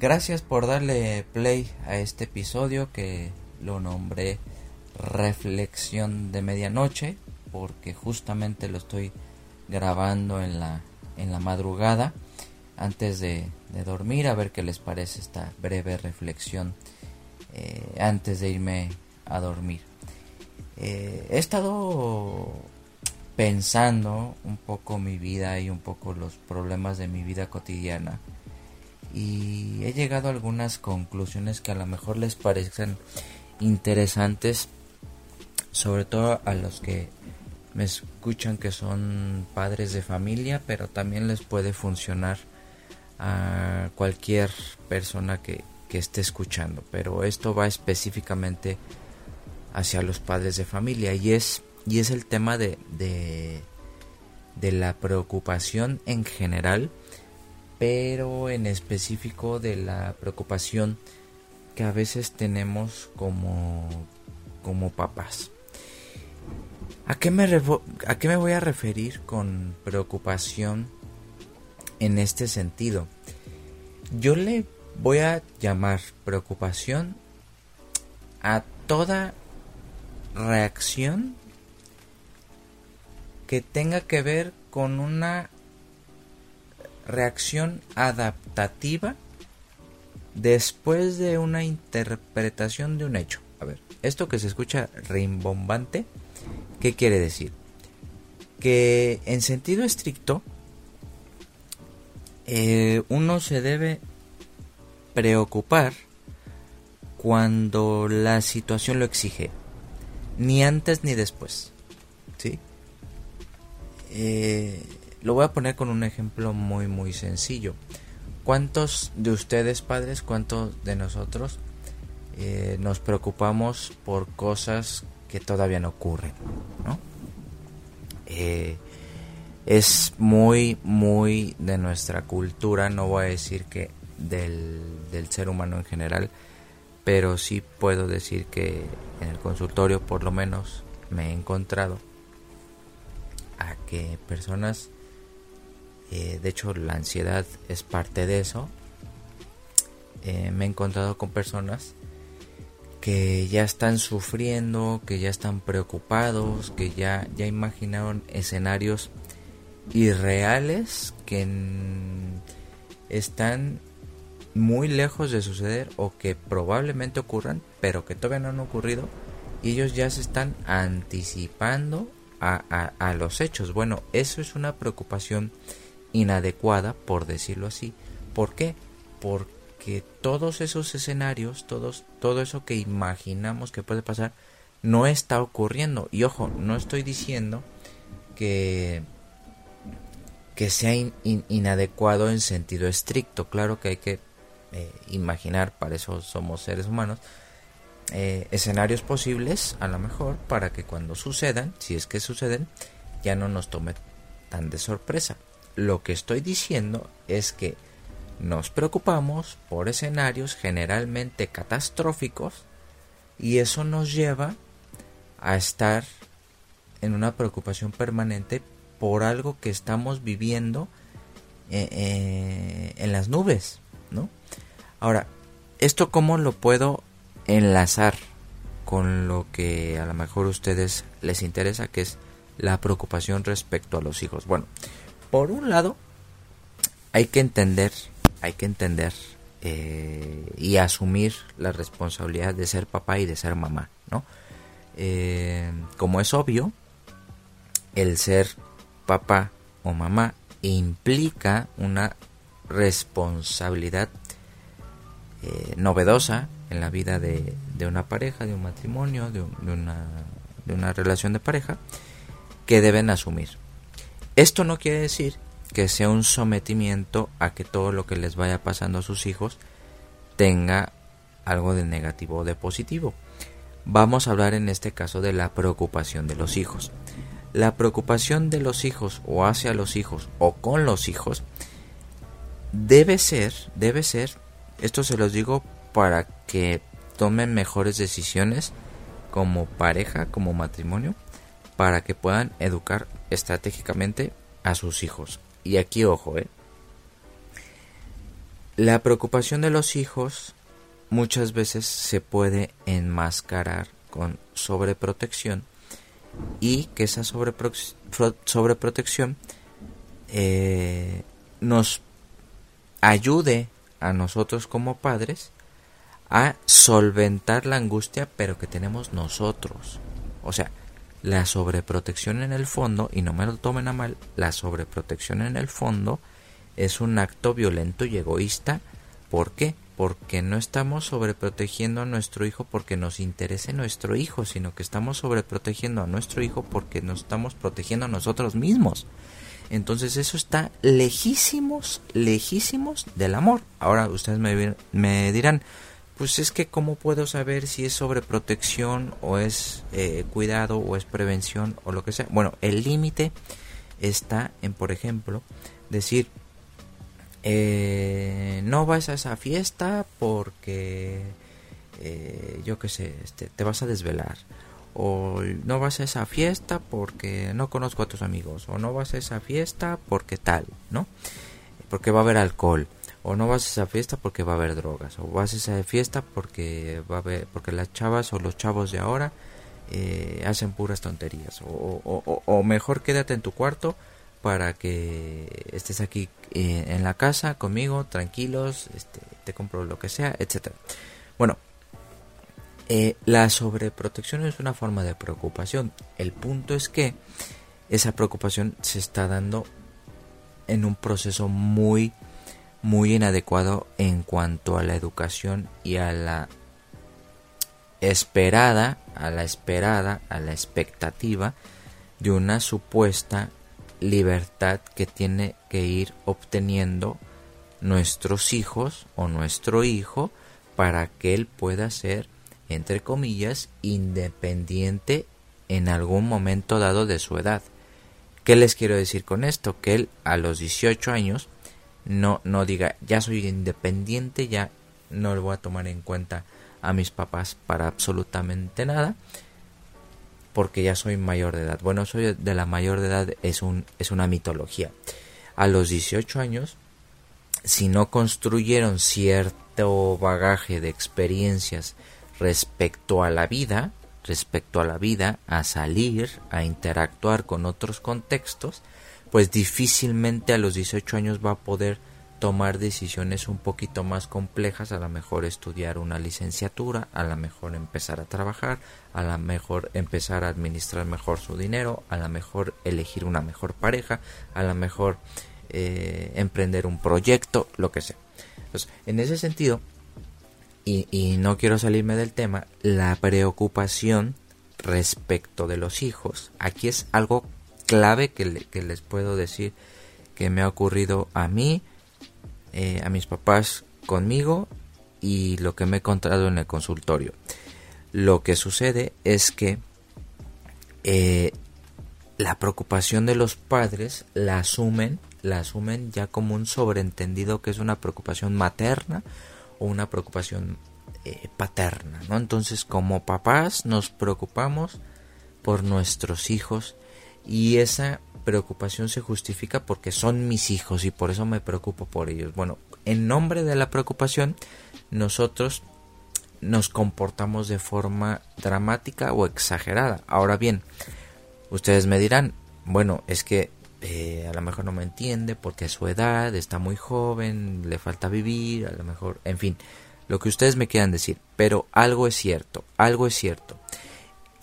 Gracias por darle play a este episodio que lo nombré Reflexión de Medianoche porque justamente lo estoy grabando en la, en la madrugada antes de, dormir a ver qué les parece esta breve reflexión eh, antes de irme a dormir. Eh, he estado pensando un poco mi vida y un poco los problemas de mi vida cotidiana y he llegado a algunas conclusiones que a lo mejor les parecen interesantes, sobre todo a los que me escuchan que son padres de familia, pero también les puede funcionar a cualquier persona que, esté escuchando. Pero esto va específicamente hacia los padres de familia y es, y es el tema de, de, de la preocupación en general pero en específico de la preocupación que a veces tenemos como, como papás. ¿A qué, me ¿A qué me voy a referir con preocupación en este sentido? Yo le voy a llamar preocupación a toda reacción que tenga que ver con una reacción adaptativa después de una interpretación de un hecho. A ver, esto que se escucha rimbombante, ¿qué quiere decir? Que en sentido estricto, eh, uno se debe preocupar cuando la situación lo exige, ni antes ni después. ¿Sí? Eh, lo voy a poner con un ejemplo muy muy sencillo. ¿Cuántos de ustedes padres, cuántos de nosotros eh, nos preocupamos por cosas que todavía no ocurren? Eh, es muy muy de nuestra cultura, no voy a decir que del, del ser humano en general, pero sí puedo decir que en el consultorio por lo menos me he encontrado a que personas eh, de hecho, la ansiedad es parte de eso. Eh, me he encontrado con personas que ya están sufriendo, que ya están preocupados, que ya, ya imaginaron escenarios irreales que están muy lejos de suceder o que probablemente ocurran, pero que todavía no han ocurrido y ellos ya se están anticipando a, a los hechos. Bueno, eso es una preocupación inadecuada, por decirlo así. ¿Por qué? Porque todos esos escenarios, todos, todo eso que imaginamos que puede pasar, no está ocurriendo. Y ojo, no estoy diciendo que, que sea inadecuado en sentido estricto. Claro que hay que eh, imaginar, para eso somos seres humanos, eh, escenarios posibles, a lo mejor, para que cuando sucedan, si es que suceden, ya no nos tome tan de sorpresa. Lo que estoy diciendo es que nos preocupamos por escenarios generalmente catastróficos y eso nos lleva a estar en una preocupación permanente por algo que estamos viviendo eh, eh, en las nubes, ¿no? Ahora, ¿esto cómo lo puedo enlazar con lo que a lo mejor a ustedes les interesa, que es la preocupación respecto a los hijos? Bueno, por un lado, hay que entender, hay que entender eh, y asumir la responsabilidad de ser papá y de ser mamá, ¿no? Eh, como es obvio, el ser papá o mamá implica una responsabilidad eh, novedosa en la vida de, una pareja, de un matrimonio, de, una, de una relación de pareja, que deben asumir. Esto no quiere decir que sea un sometimiento a que todo lo que les vaya pasando a sus hijos tenga algo de negativo o de positivo. Vamos a hablar en este caso de la preocupación de los hijos. La preocupación de los hijos o hacia los hijos o con los hijos debe ser, debe ser, esto se los digo para que tomen mejores decisiones como pareja, como matrimonio, para que puedan educar estratégicamente a sus hijos. Y aquí ojo, ¿eh? la preocupación de los hijos muchas veces se puede enmascarar con sobreprotección y que esa sobreprotección eh, nos ayude a nosotros como padres a solventar la angustia pero que tenemos nosotros. O sea, la sobreprotección en el fondo, y no me lo tomen a mal, la sobreprotección en el fondo es un acto violento y egoísta. ¿Por qué? Porque no estamos sobreprotegiendo a nuestro hijo porque nos interese nuestro hijo, sino que estamos sobreprotegiendo a nuestro hijo porque nos estamos protegiendo a nosotros mismos. Entonces eso está lejísimos, lejísimos del amor. Ahora ustedes me, me dirán, pues es que cómo puedo saber si es sobreprotección o es eh, cuidado o es prevención o lo que sea. Bueno, el límite está en, por ejemplo, decir, eh, no vas a esa fiesta porque, eh, yo qué sé, este, te vas a desvelar o no vas a esa fiesta porque no conozco a tus amigos, o no vas a esa fiesta porque tal, ¿no? Porque va a haber alcohol, o no vas a esa fiesta porque va a haber drogas, o vas a esa fiesta porque va a haber, porque las chavas o los chavos de ahora eh, hacen puras tonterías, o, mejor quédate en tu cuarto para que estés aquí eh, en la casa conmigo, tranquilos, este, te compro lo que sea, etcétera. Bueno, eh, la sobreprotección es una forma de preocupación. El punto es que esa preocupación se está dando en un proceso muy, muy inadecuado en cuanto a la educación y a la esperada, a la esperada, a la expectativa de una supuesta libertad que tiene que ir obteniendo nuestros hijos o nuestro hijo para que él pueda ser entre comillas, independiente en algún momento dado de su edad. ¿Qué les quiero decir con esto? Que él a los 18 años no, no diga, ya soy independiente, ya no le voy a tomar en cuenta a mis papás para absolutamente nada, porque ya soy mayor de edad. Bueno, soy de la mayor de edad es, un, es una mitología. A los 18 años, si no construyeron cierto bagaje de experiencias respecto a la vida, respecto a la vida, a salir, a interactuar con otros contextos, pues difícilmente a los 18 años va a poder tomar decisiones un poquito más complejas, a lo mejor estudiar una licenciatura, a lo mejor empezar a trabajar, a lo mejor empezar a administrar mejor su dinero, a lo mejor elegir una mejor pareja, a lo mejor eh, emprender un proyecto, lo que sea. Entonces, en ese sentido, y, no quiero salirme del tema, la preocupación respecto de los hijos. Aquí es algo clave que, les puedo decir que me ha ocurrido a mí, eh, a mis papás conmigo y lo que me he encontrado en el consultorio. Lo que sucede es que eh, la preocupación de los padres la asumen, la asumen ya como un sobreentendido que es una preocupación materna o una preocupación eh, paterna, ¿no? Entonces, como papás nos preocupamos por nuestros hijos y esa preocupación se justifica porque son mis hijos y por eso me preocupo por ellos. Bueno, en nombre de la preocupación, nosotros nos comportamos de forma dramática o exagerada. Ahora bien, ustedes me dirán, bueno, es que eh, a lo mejor no me entiende porque a su edad está muy joven, le falta vivir, a lo mejor, en fin, lo que ustedes me quieran decir, pero algo es cierto, algo es cierto.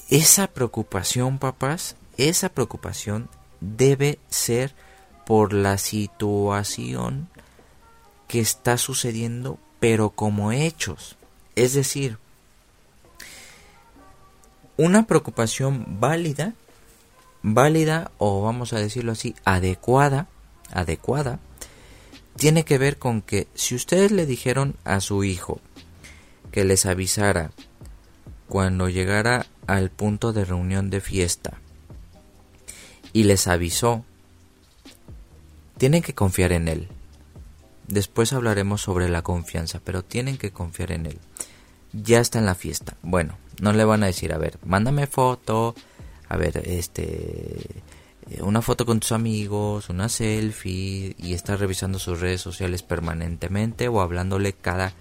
Esa preocupación, papás, esa preocupación debe ser por la situación que está sucediendo, pero como hechos. Es decir, una preocupación válida válida o vamos a decirlo así, adecuada, adecuada, tiene que ver con que si ustedes le dijeron a su hijo que les avisara cuando llegara al punto de reunión de fiesta y les avisó, tienen que confiar en él. Después hablaremos sobre la confianza, pero tienen que confiar en él. Ya está en la fiesta. Bueno, no le van a decir, a ver, mándame foto, a ver, este, eh, una foto con tus amigos, una selfie y estás revisando sus redes sociales permanentemente o hablándole cada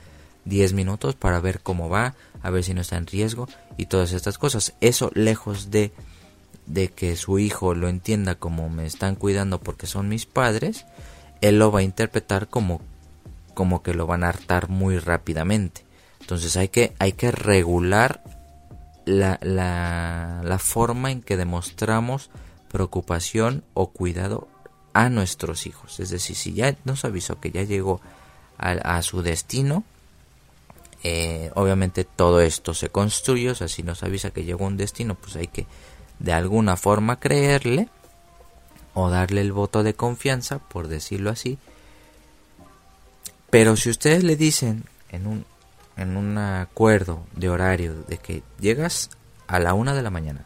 10 minutos para ver cómo va, a ver si no está en riesgo y todas estas cosas. Eso lejos de de que su hijo lo entienda como me están cuidando porque son mis padres, él lo va a interpretar como como que lo van a hartar muy rápidamente. Entonces hay que hay que regular la, la, la forma en que demostramos preocupación o cuidado a nuestros hijos. Es decir, si ya nos avisó que ya llegó a, su destino, eh, obviamente todo esto se construye, o sea, si nos avisa que llegó a un destino, pues hay que de alguna forma creerle o darle el voto de confianza, por decirlo así. Pero si ustedes le dicen en un, en un acuerdo de horario de que llegas a la una de la mañana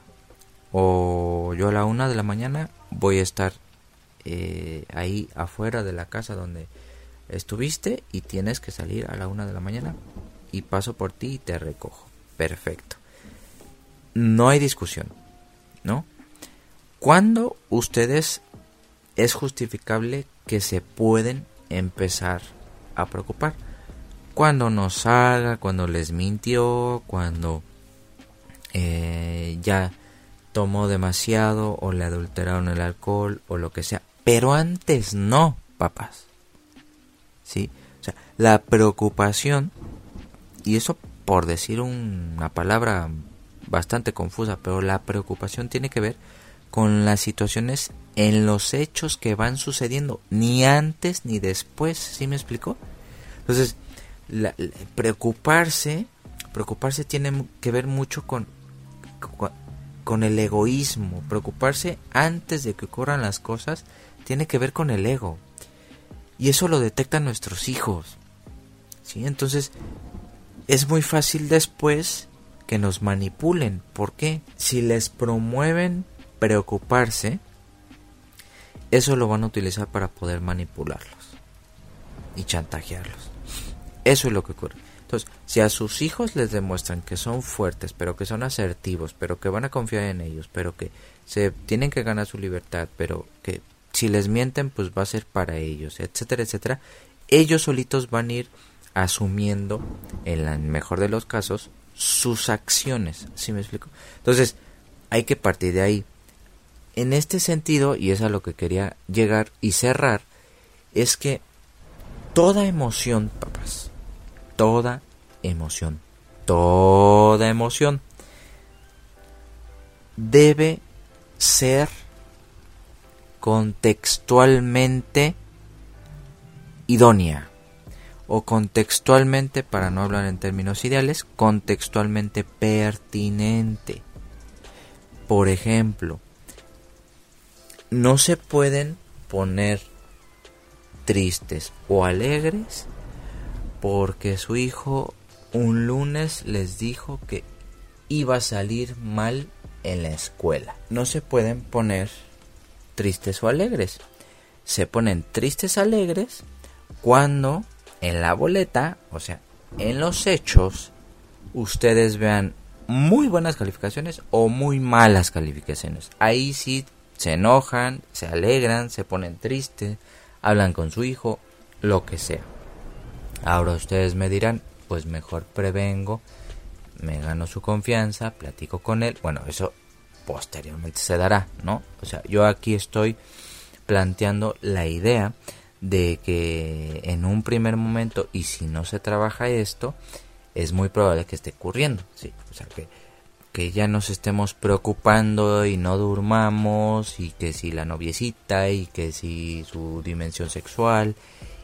o yo a la una de la mañana voy a estar eh, ahí afuera de la casa donde estuviste y tienes que salir a la una de la mañana y paso por ti y te recojo. Perfecto. No hay discusión, ¿no? ¿Cuándo ustedes es justificable que se pueden empezar a preocupar? Cuando no salga, cuando les mintió, cuando eh, ya tomó demasiado o le adulteraron el alcohol o lo que sea. Pero antes no, papás. ¿Sí? O sea, la preocupación, y eso por decir una palabra bastante confusa, pero la preocupación tiene que ver con las situaciones en los hechos que van sucediendo, ni antes ni después, ¿sí me explicó? Entonces, preocuparse, preocuparse tiene que ver mucho con con el egoísmo. Preocuparse antes de que ocurran las cosas tiene que ver con el ego. Y eso lo detectan nuestros hijos. ¿Sí? Entonces, es muy fácil después que nos manipulen. ¿Por qué? Si les promueven preocuparse, eso lo van a utilizar para poder manipularlos y chantajearlos. Eso es lo que ocurre. Entonces, si a sus hijos les demuestran que son fuertes, pero que son asertivos, pero que van a confiar en ellos, pero que se tienen que ganar su libertad, pero que si les mienten, pues va a ser para ellos, etcétera, etcétera, ellos solitos van a ir asumiendo, en el mejor de los casos, sus acciones. ¿Sí me explico? Entonces, hay que partir de ahí. En este sentido, y es a lo que quería llegar y cerrar, es que toda emoción, papás, toda emoción, toda emoción debe ser contextualmente idónea o contextualmente, para no hablar en términos ideales, contextualmente pertinente. Por ejemplo, no se pueden poner tristes o alegres porque su hijo un lunes les dijo que iba a salir mal en la escuela. No se pueden poner tristes o alegres. Se ponen tristes alegres cuando en la boleta, o sea, en los hechos, ustedes vean muy buenas calificaciones o muy malas calificaciones. Ahí sí se enojan, se alegran, se ponen tristes, hablan con su hijo, lo que sea. Ahora ustedes me dirán, pues mejor prevengo, me gano su confianza, platico con él. Bueno, eso posteriormente se dará, ¿no? O sea, yo aquí estoy planteando la idea de que en un primer momento, y si no se trabaja esto, es muy probable que esté ocurriendo, sí. O sea, que, que ya nos estemos preocupando y no durmamos, y que si la noviecita, y que si su dimensión sexual,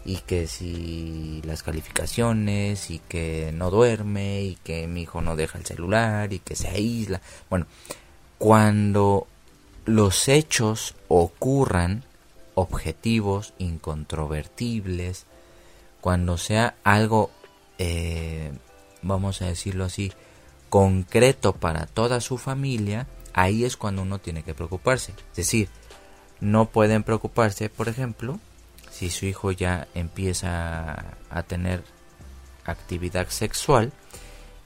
y que si las calificaciones y que no duerme y que mi hijo no deja el celular y que se aísla. Bueno, cuando los hechos ocurran objetivos, incontrovertibles, cuando sea algo, eh, vamos a decirlo así, concreto para toda su familia, ahí es cuando uno tiene que preocuparse. Es decir, no pueden preocuparse, por ejemplo, si su hijo ya empieza a tener actividad sexual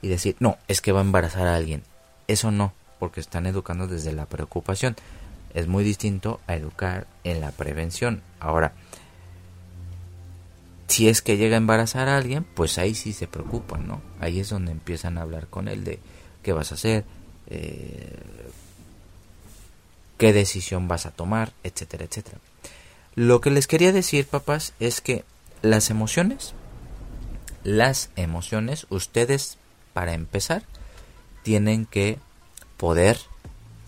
y decir, no, es que va a embarazar a alguien. Eso no, porque están educando desde la preocupación. Es muy distinto a educar en la prevención. Ahora, si es que llega a embarazar a alguien, pues ahí sí se preocupan, ¿no? Ahí es donde empiezan a hablar con él de qué vas a hacer, eh, qué decisión vas a tomar, etcétera, etcétera. Lo que les quería decir, papás, es que las emociones, las emociones, ustedes, para empezar, tienen que poder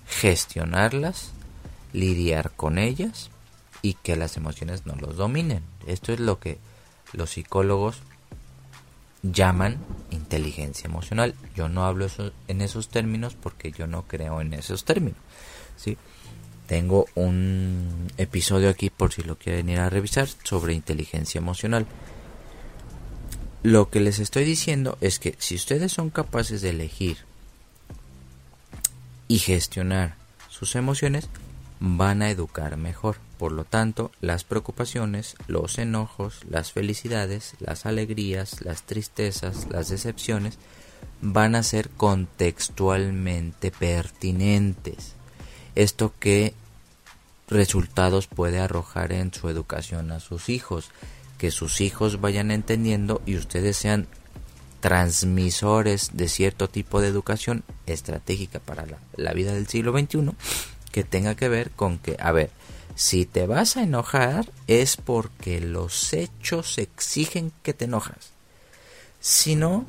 gestionarlas, lidiar con ellas y que las emociones no los dominen. Esto es lo que los psicólogos llaman inteligencia emocional. Yo no hablo en esos términos porque yo no creo en esos términos. ¿sí? Tengo un episodio aquí por si lo quieren ir a revisar sobre inteligencia emocional. Lo que les estoy diciendo es que si ustedes son capaces de elegir y gestionar sus emociones, van a educar mejor. Por lo tanto, las preocupaciones, los enojos, las felicidades, las alegrías, las tristezas, las decepciones van a ser contextualmente pertinentes. Esto que resultados puede arrojar en su educación a sus hijos, que sus hijos vayan entendiendo y ustedes sean transmisores de cierto tipo de educación estratégica para la, la vida del siglo XXI que tenga que ver con que, a ver, si te vas a enojar es porque los hechos exigen que te enojas. Si no,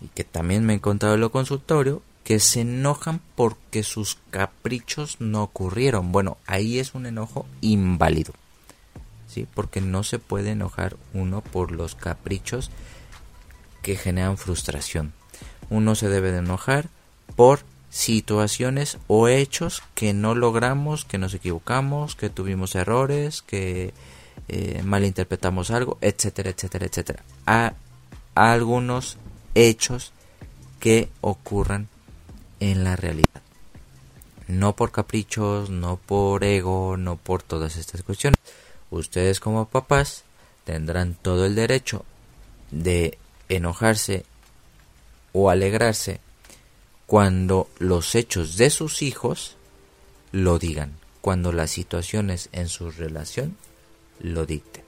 y que también me he encontrado en lo consultorio, que se enojan porque sus caprichos no ocurrieron. Bueno, ahí es un enojo inválido. ¿Sí? Porque no se puede enojar uno por los caprichos que generan frustración. Uno se debe de enojar por situaciones o hechos que no logramos, que nos equivocamos, que tuvimos errores, que eh, malinterpretamos algo, etcétera, etcétera, etcétera. A, algunos hechos que ocurran en la realidad. No por caprichos, no por ego, no por todas estas cuestiones. Ustedes como papás tendrán todo el derecho de enojarse o alegrarse cuando los hechos de sus hijos lo digan, cuando las situaciones en su relación lo dicten.